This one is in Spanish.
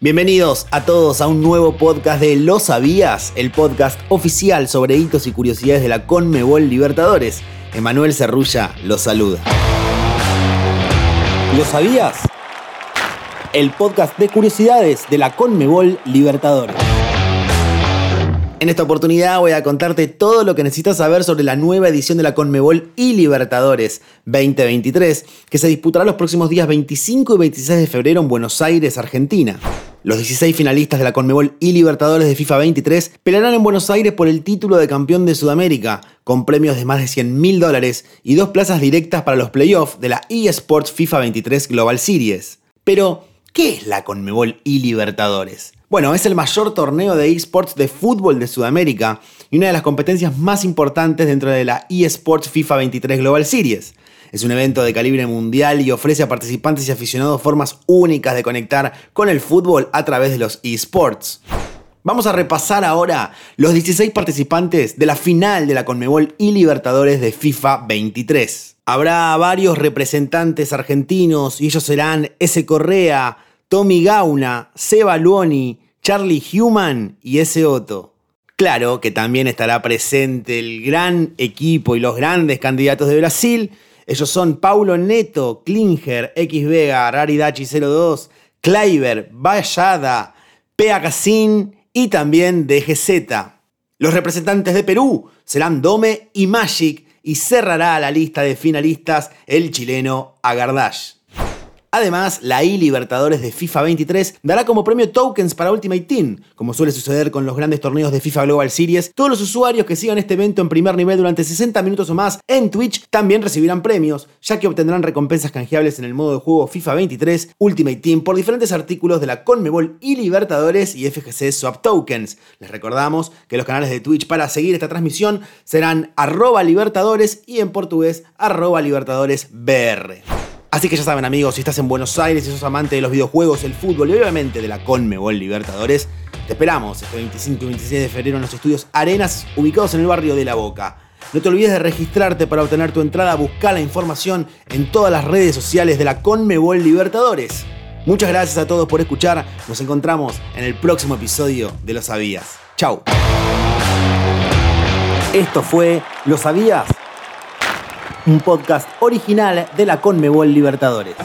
Bienvenidos a todos a un nuevo podcast de Lo Sabías, el podcast oficial sobre hitos y curiosidades de la Conmebol Libertadores. Emanuel Cerrulla los saluda. ¿Lo sabías? El podcast de curiosidades de la Conmebol Libertadores. En esta oportunidad voy a contarte todo lo que necesitas saber sobre la nueva edición de la Conmebol y Libertadores 2023, que se disputará los próximos días 25 y 26 de febrero en Buenos Aires, Argentina. Los 16 finalistas de la Conmebol y Libertadores de FIFA 23 pelearán en Buenos Aires por el título de campeón de Sudamérica, con premios de más de 100 mil dólares y dos plazas directas para los playoffs de la eSports FIFA 23 Global Series. Pero, ¿qué es la Conmebol y Libertadores? Bueno, es el mayor torneo de esports de fútbol de Sudamérica y una de las competencias más importantes dentro de la eSports FIFA 23 Global Series. Es un evento de calibre mundial y ofrece a participantes y aficionados formas únicas de conectar con el fútbol a través de los esports. Vamos a repasar ahora los 16 participantes de la final de la Conmebol y Libertadores de FIFA 23. Habrá varios representantes argentinos y ellos serán S. Correa, Tommy Gauna, Seba Luoni, Charlie Human y ese Otto. Claro que también estará presente el gran equipo y los grandes candidatos de Brasil. Ellos son Paulo Neto, Klinger, X Vega, Raridachi 02, Kleiber, Vallada, Pea Cassin y también DGZ. Los representantes de Perú serán Dome y Magic y cerrará la lista de finalistas el chileno Agardash. Además, la eLibertadores de FIFA 23 dará como premio tokens para Ultimate Team. Como suele suceder con los grandes torneos de FIFA Global Series, todos los usuarios que sigan este evento en primer nivel durante 60 minutos o más en Twitch también recibirán premios, ya que obtendrán recompensas canjeables en el modo de juego FIFA 23 Ultimate Team por diferentes artículos de la Conmebol y Libertadores y FGC Swap Tokens. Les recordamos que los canales de Twitch para seguir esta transmisión serán arroba libertadores y en portugués arroba libertadores BR. Así que ya saben amigos, si estás en Buenos Aires y sos amante de los videojuegos, el fútbol y obviamente de la Conmebol Libertadores, te esperamos este 25 y 26 de febrero en los estudios Arenas ubicados en el barrio de La Boca. No te olvides de registrarte para obtener tu entrada, busca la información en todas las redes sociales de la Conmebol Libertadores. Muchas gracias a todos por escuchar, nos encontramos en el próximo episodio de Lo Sabías. Chau. Esto fue Lo Sabías un podcast original de la Conmebol Libertadores.